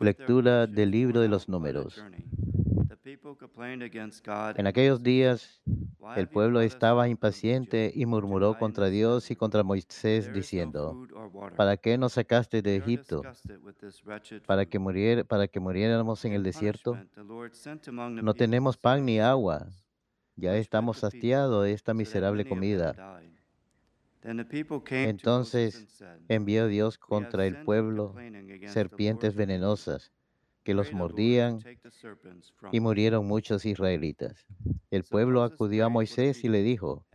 Lectura del libro de los números. En aquellos días el pueblo estaba impaciente y murmuró contra Dios y contra Moisés diciendo, ¿para qué nos sacaste de Egipto? ¿Para que, muriera, ¿Para que muriéramos en el desierto? No tenemos pan ni agua. Ya estamos hastiados de esta miserable comida. Entonces envió Dios contra el pueblo serpientes venenosas que los mordían y murieron muchos israelitas. El pueblo acudió a Moisés y le dijo,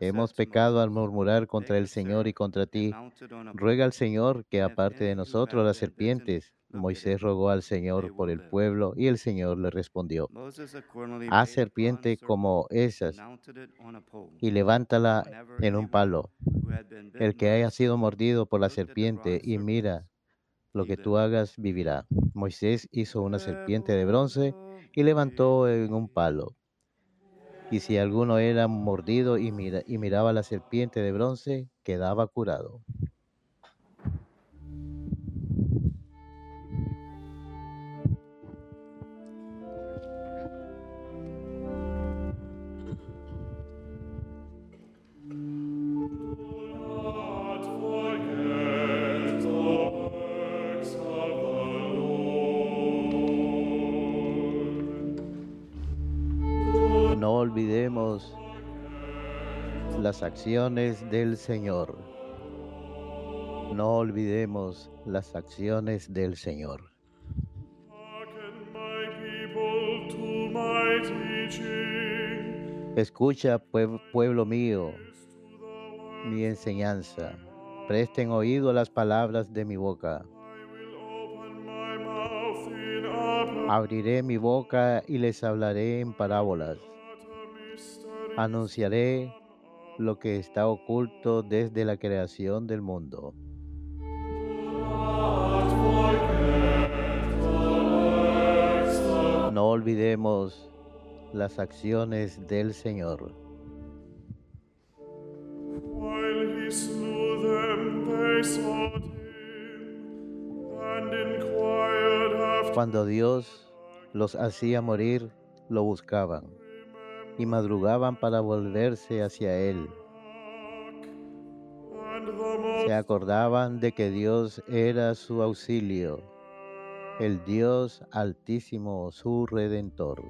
hemos pecado al murmurar contra el Señor y contra ti. Ruega al Señor que aparte de nosotros las serpientes. Moisés rogó al Señor por el pueblo y el Señor le respondió, haz serpiente como esas y levántala en un palo. El que haya sido mordido por la serpiente y mira lo que tú hagas vivirá. Moisés hizo una serpiente de bronce y levantó en un palo. Y si alguno era mordido y, mira, y miraba la serpiente de bronce, quedaba curado. Las acciones del Señor. No olvidemos las acciones del Señor. Escucha, pueblo mío, mi enseñanza. Presten oído a las palabras de mi boca. Abriré mi boca y les hablaré en parábolas. Anunciaré lo que está oculto desde la creación del mundo. No olvidemos las acciones del Señor. Cuando Dios los hacía morir, lo buscaban y madrugaban para volverse hacia Él. Se acordaban de que Dios era su auxilio, el Dios altísimo, su redentor.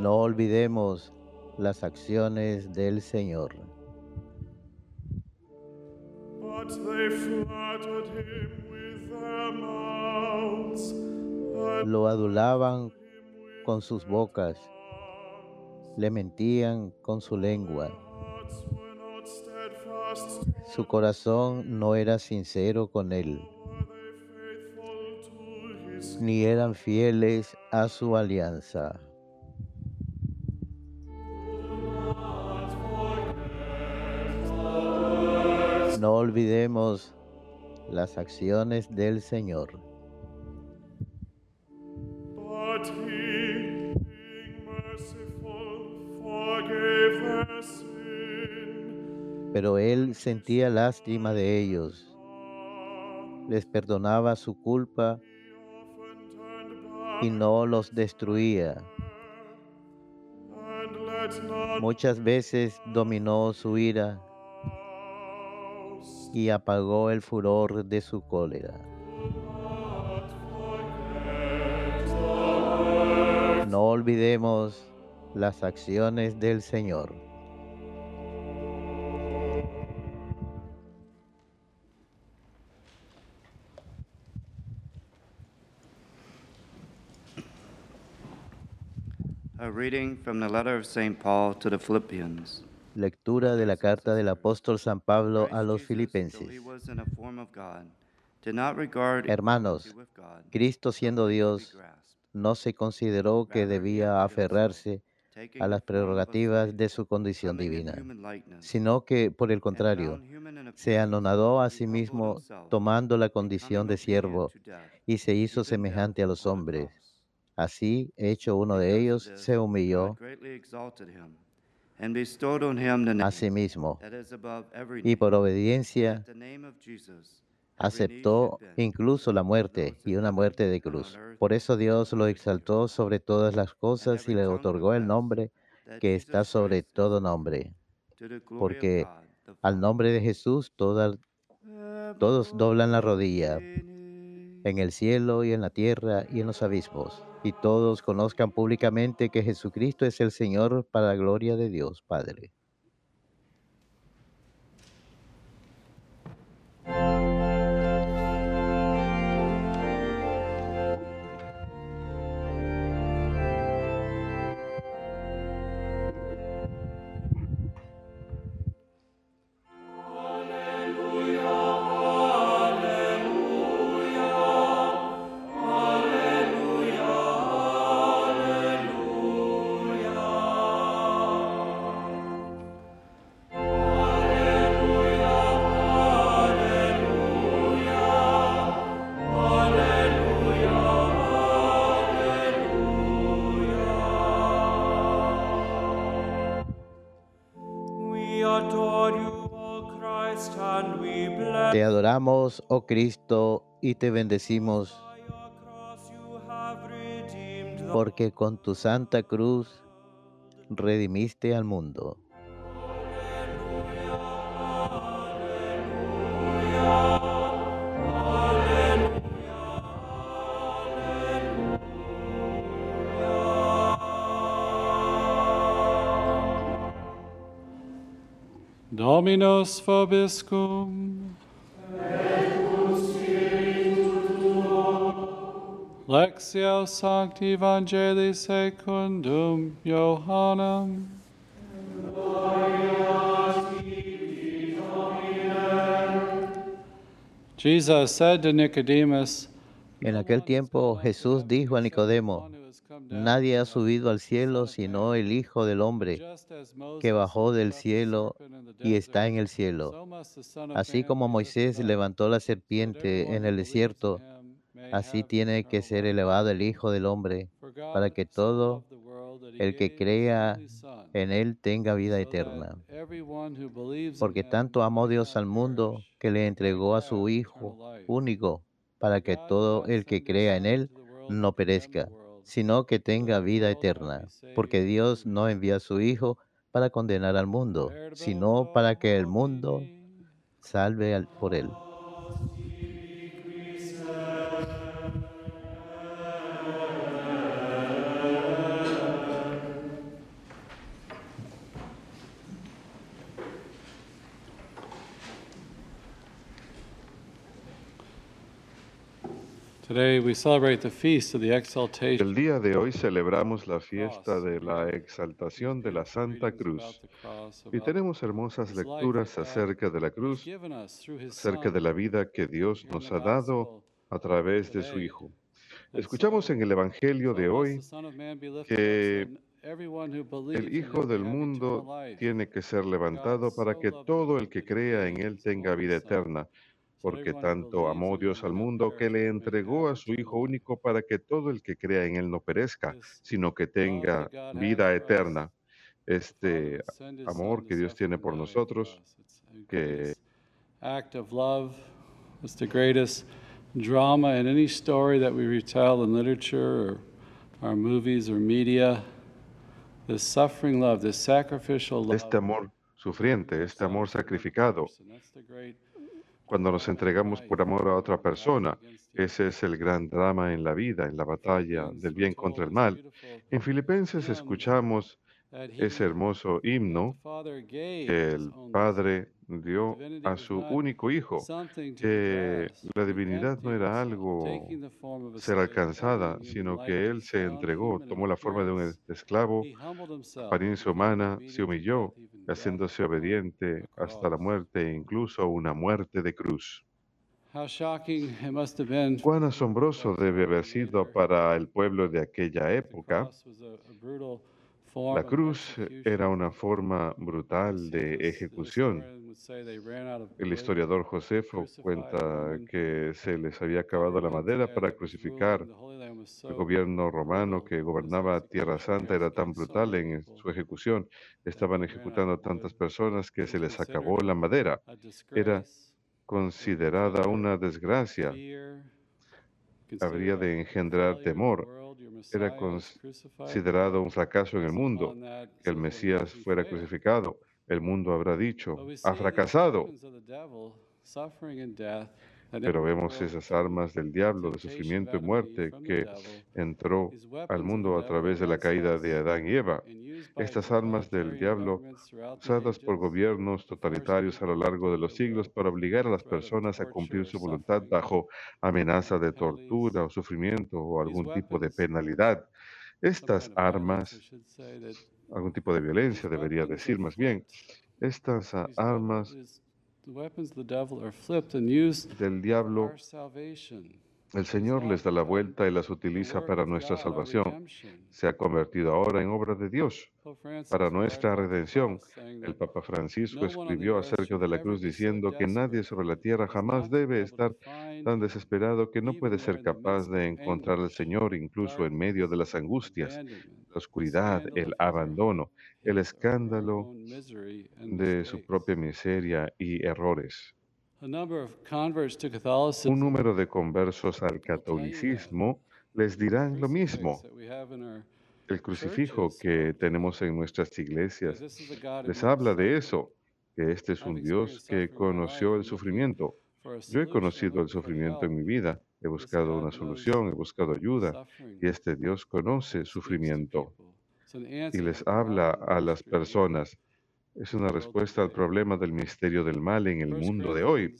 No olvidemos las acciones del Señor. Lo adulaban con sus bocas, le mentían con su lengua. Su corazón no era sincero con él, ni eran fieles a su alianza. No olvidemos las acciones del Señor. Pero él sentía lástima de ellos, les perdonaba su culpa y no los destruía. Muchas veces dominó su ira y apagó el furor de su cólera. No olvidemos las acciones del Señor. Reading from the letter of St. Paul to the Philippians. Lectura de la carta del apóstol San Pablo a los filipenses. Hermanos, Cristo siendo Dios, no se consideró que debía aferrarse a las prerrogativas de su condición divina, sino que, por el contrario, se anonadó a sí mismo tomando la condición de siervo y se hizo semejante a los hombres. Así, hecho uno de ellos, se humilló. is above every y por obediencia aceptó incluso la muerte y una muerte de cruz. Por eso Dios lo exaltó sobre todas las cosas y le otorgó el nombre que está sobre todo nombre, porque al nombre de Jesús toda- todos doblan la rodilla en el cielo y en la tierra y en los abismos, y todos conozcan públicamente que Jesucristo es el Señor para la gloria de Dios Padre. Oh Cristo, y te bendecimos, porque con tu santa cruz redimiste al mundo. Dominus vobiscum. Lectio Sancti Evangelii secundum Johannem. Jesus Nicodemus, En aquel tiempo Jesús dijo a Nicodemo, Nadie ha subido al cielo sino el Hijo del Hombre, que bajó del cielo y está en el cielo. Así como Moisés levantó la serpiente en el desierto, así tiene que ser elevado el Hijo del Hombre, para que todo el que crea en Él tenga vida eterna. Porque tanto amó Dios al mundo que le entregó a su Hijo único, para que todo el que crea en Él no perezca, sino que tenga vida eterna. Porque Dios no envía a su Hijo para condenar al mundo, sino para que el mundo salve al- por Él. El día de hoy celebramos la fiesta de la exaltación de la Santa Cruz. y tenemos hermosas lecturas acerca de la cruz, acerca de la vida que Dios nos ha dado a través de su Hijo. Escuchamos en el Evangelio de hoy que el Hijo del mundo tiene que ser levantado para que todo el que crea en Él tenga vida eterna, porque tanto amó Dios al mundo que le entregó a su Hijo único para que todo el que crea en Él no perezca, sino que tenga vida eterna. Este amor que Dios tiene por nosotros, que act of love is the greatest drama in any story that we retell in literature or our movies or media. This suffering love, this sacrificial love. este amor sufriente, este amor sacrificado, cuando nos entregamos por amor a otra persona, ese es el gran drama en la vida, en la batalla del bien contra el mal. En Filipenses escuchamos ese hermoso himno el Padre dio a su único Hijo, que la divinidad no era algo ser alcanzada, sino que Él se entregó, tomó la forma de un esclavo, apariencia humana, se humilló, haciéndose obediente hasta la muerte e incluso una muerte de cruz. Cuán asombroso debe haber sido para el pueblo de aquella época. La cruz era una forma brutal de ejecución El historiador Josefo cuenta que se les había acabado la madera para crucificar. El gobierno romano que gobernaba Tierra Santa era tan brutal en su ejecución. Estaban ejecutando tantas personas que se les acabó la madera. Era considerada una desgracia. Habría de engendrar temor. Era considerado un fracaso en el mundo que el Mesías fuera crucificado el mundo habrá dicho, ha fracasado. Pero vemos esas armas del diablo de sufrimiento y muerte que entró al mundo a través de la caída de Adán y Eva. Estas armas del diablo usadas por gobiernos totalitarios a lo largo de los siglos para obligar a las personas a cumplir su voluntad bajo amenaza de tortura o sufrimiento o algún tipo de penalidad. Estas armas algún tipo de violencia, debería decir más bien. Estas armas del diablo, el Señor les da la vuelta y las utiliza para nuestra salvación. Se ha convertido ahora en obra de Dios para nuestra redención. El Papa Francisco escribió acerca de la cruz diciendo que nadie sobre la tierra jamás debe estar tan desesperado que no puede ser capaz de encontrar al Señor incluso en medio de las angustias, la oscuridad, el abandono, el escándalo de su propia miseria y errores. Un número de conversos al catolicismo les dirán lo mismo. El crucifijo que tenemos en nuestras iglesias les habla de eso, que este es un Dios que conoció el sufrimiento. Yo he conocido el sufrimiento en mi vida, he buscado una solución, he buscado ayuda, y este Dios conoce sufrimiento. y les habla a las personas. Es una respuesta al problema del misterio del mal en el mundo de hoy.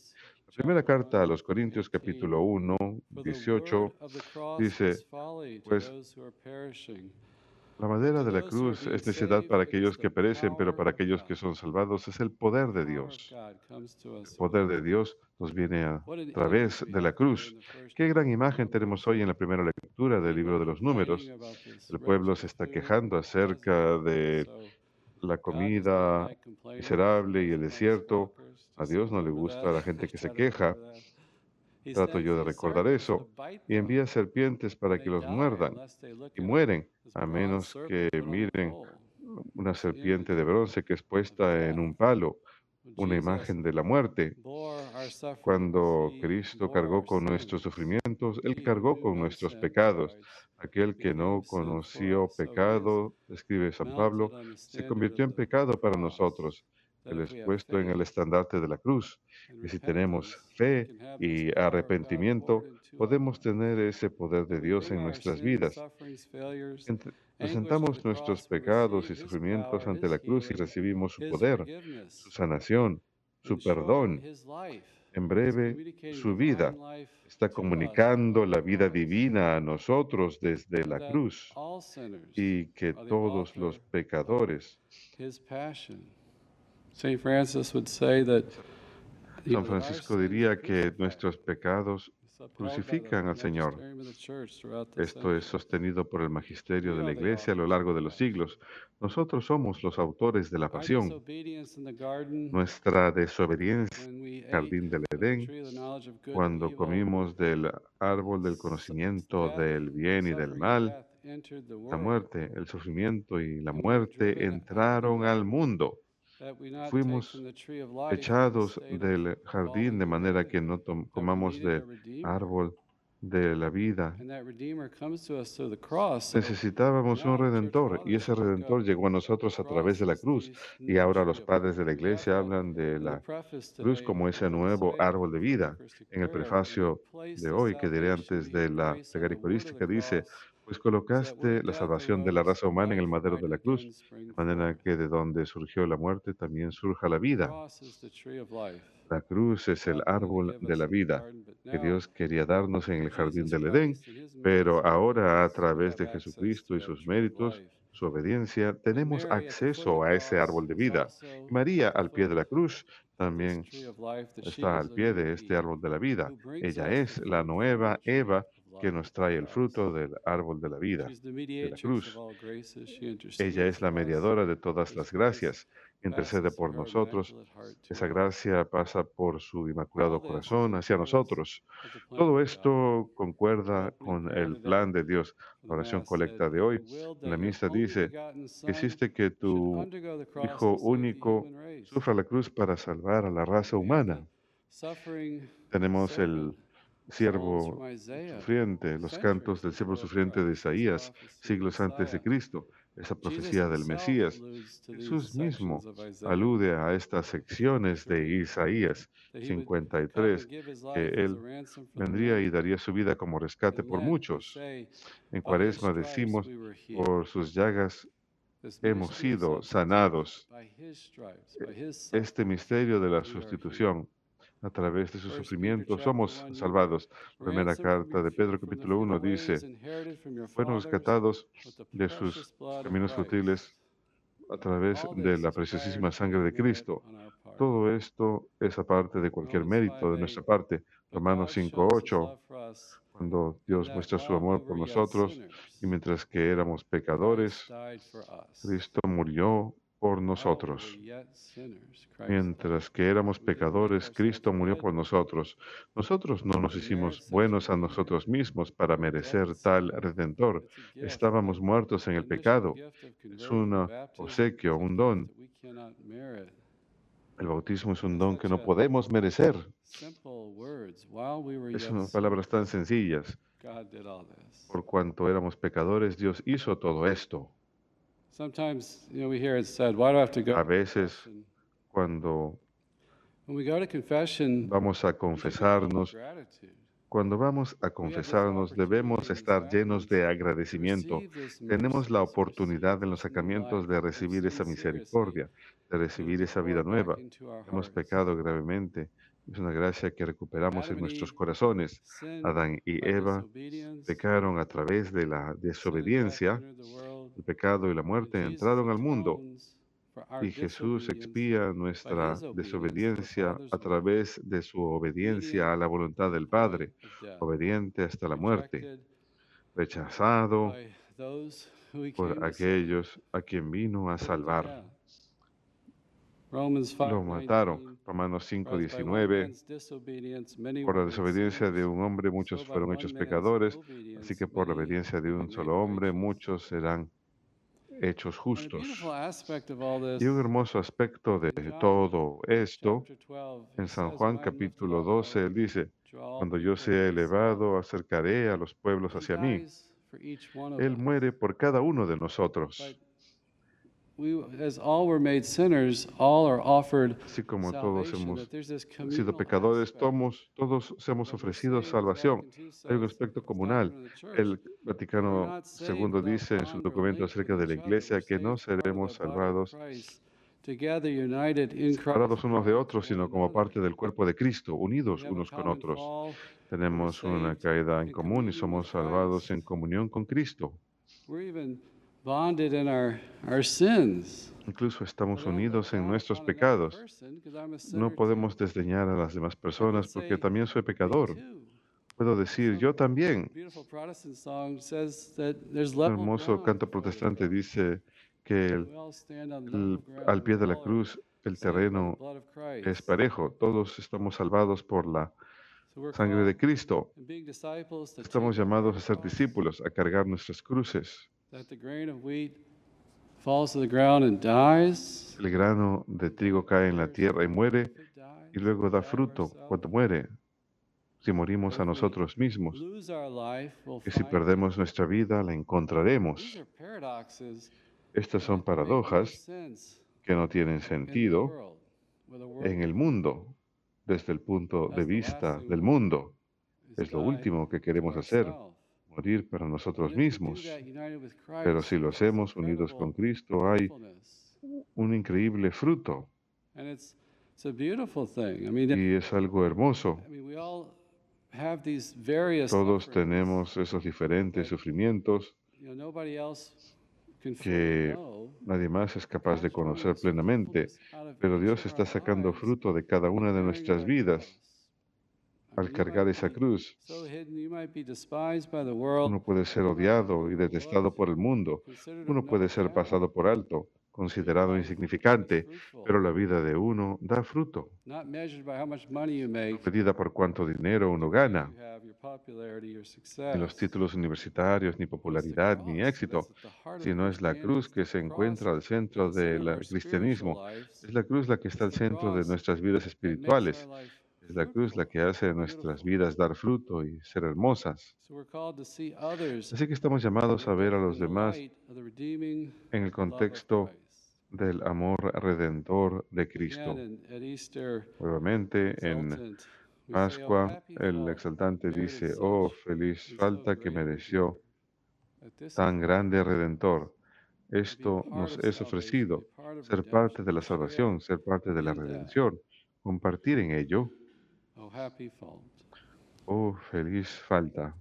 Primera carta a los Corintios capítulo 1, 18 dice, pues la madera de la cruz es necesidad para aquellos que perecen, pero para aquellos que son salvados es el poder de Dios. El poder de Dios nos viene a través de la cruz. Qué gran imagen tenemos hoy en la primera lectura del libro de los números. El pueblo se está quejando acerca de la comida miserable y el desierto. A Dios no le gusta la gente que se queja. Trato yo de recordar eso. Y envía serpientes para que los muerdan y mueren, a menos que miren una serpiente de bronce que es puesta en un palo, una imagen de la muerte. Cuando Cristo cargó con nuestros sufrimientos, Él cargó con nuestros pecados. Aquel que no conoció pecado, escribe San Pablo, se convirtió en pecado para nosotros. Él es puesto en el estandarte de la cruz. Y si tenemos fe y arrepentimiento, podemos tener ese poder de Dios en nuestras vidas. Presentamos nuestros pecados y sufrimientos ante la cruz y recibimos su poder, su sanación, su perdón. En breve, su vida está comunicando la vida divina a nosotros desde la cruz y que todos los pecadores San Francisco diría que nuestros pecados crucifican al Señor. Esto es sostenido por el magisterio de la Iglesia a lo largo de los siglos. Nosotros somos los autores de la pasión. Nuestra desobediencia, jardín del Edén, cuando comimos del árbol del conocimiento del bien y del mal, la muerte, el sufrimiento y la muerte entraron al mundo. Fuimos echados del jardín de manera que no comamos del árbol de la vida. Necesitábamos un redentor y ese redentor llegó a nosotros a través de la cruz. Y ahora los padres de la iglesia hablan de la cruz como ese nuevo árbol de vida. En el prefacio de hoy, que diré antes de la plegaria dice, pues colocaste la salvación de la raza humana en el madero de la cruz, de manera que de donde surgió la muerte también surja la vida. La cruz es el árbol de la vida que Dios quería darnos en el jardín del Edén, pero ahora a través de Jesucristo y sus méritos, su obediencia, tenemos acceso a ese árbol de vida. María, al pie de la cruz, también está al pie de este árbol de la vida. Ella es la nueva Eva que nos trae el fruto del árbol de la vida, de la cruz. Ella es la mediadora de todas las gracias, intercede por nosotros. Esa gracia pasa por su inmaculado corazón hacia nosotros. Todo esto concuerda con el plan de Dios. La oración colecta de hoy, la misa dice, hiciste que tu Hijo único sufra la cruz para salvar a la raza humana. Tenemos el siervo sufriente, los cantos del siervo sufriente de Isaías, siglos antes de Cristo, esa profecía del Mesías. Jesús mismo alude a estas secciones de Isaías 53, que Él vendría y daría su vida como rescate por muchos. En Cuaresma decimos, por sus llagas hemos sido sanados. Este misterio de la sustitución a través de su sufrimiento somos salvados. Primera carta de Pedro capítulo 1 dice, fueron rescatados de sus caminos futiles a través de la preciosísima sangre de Cristo. Todo esto es aparte de cualquier mérito de nuestra parte. Romanos 5.8, cuando Dios muestra su amor por nosotros y mientras que éramos pecadores, Cristo murió por nosotros. Mientras que éramos pecadores, Cristo murió por nosotros. Nosotros no nos hicimos buenos a nosotros mismos para merecer tal redentor. Estábamos muertos en el pecado. Es un obsequio, un don. El bautismo es un don que no podemos merecer. Es unas palabras tan sencillas. Por cuanto éramos pecadores, Dios hizo todo esto. A veces, cuando vamos a confesarnos, cuando vamos a confesarnos debemos estar llenos de agradecimiento. Tenemos la oportunidad en los sacramentos de recibir esa misericordia, de recibir esa vida nueva. Hemos pecado gravemente. Es una gracia que recuperamos en nuestros corazones. Adán y Eva pecaron a través de la desobediencia el pecado y la muerte entraron al mundo y Jesús expía nuestra desobediencia a través de su obediencia a la voluntad del Padre, obediente hasta la muerte, rechazado por aquellos a quien vino a salvar. Lo mataron. Romanos 5, 19. Por la desobediencia de un hombre muchos fueron hechos pecadores, así que por la obediencia de un solo hombre muchos serán hechos justos. Y un hermoso aspecto de todo esto, en San Juan capítulo 12, él dice, cuando yo sea elevado, acercaré a los pueblos hacia mí. Él muere por cada uno de nosotros. Así como todos hemos sido pecadores, todos, todos hemos ofrecido salvación. Hay un aspecto comunal. El Vaticano II dice en su documento acerca de la Iglesia que no seremos salvados separados unos de otros, sino como parte del cuerpo de Cristo, unidos unos con otros. Tenemos una caída en común y somos salvados en comunión con Cristo. Incluso estamos unidos en nuestros pecados. No podemos desdeñar a las demás personas porque también soy pecador. Puedo decir, yo también. Un hermoso canto protestante dice que al pie de la cruz el terreno es parejo. Todos estamos salvados por la sangre de Cristo. Estamos llamados a ser discípulos, a cargar nuestras cruces. El grano de trigo cae en la tierra y muere, y luego da fruto cuando muere. Si morimos a nosotros mismos, y si perdemos nuestra vida, la encontraremos. Estas son paradojas que no tienen sentido en el mundo, desde el punto de vista del mundo. Es lo último que queremos hacer morir para nosotros mismos. Pero si lo hacemos unidos con Cristo, hay un increíble fruto. Y es algo hermoso. Todos tenemos esos diferentes sufrimientos que nadie más es capaz de conocer plenamente, pero Dios está sacando fruto de cada una de nuestras vidas. Al cargar esa cruz, uno puede ser odiado y detestado por el mundo, uno no puede ser pasado por alto, considerado insignificante, pero la vida de uno da fruto, make, medida por cuánto dinero uno gana, ni los títulos universitarios, ni popularidad, ni éxito, sino es la cruz que se encuentra al centro del cristianismo. Es la cruz la que está al centro de nuestras vidas espirituales. Es la cruz la que hace de nuestras vidas dar fruto y ser hermosas. Así que estamos llamados a ver a los demás en el contexto del amor redentor de Cristo. Nuevamente en "Oh, Pascua, el exaltante dice, oh feliz falta que mereció redeemer." That this tan grande redentor. Esto nos es ofrecido, ser parte de la salvación, ser parte de la redención, compartir en ello. Oh, feliz falta.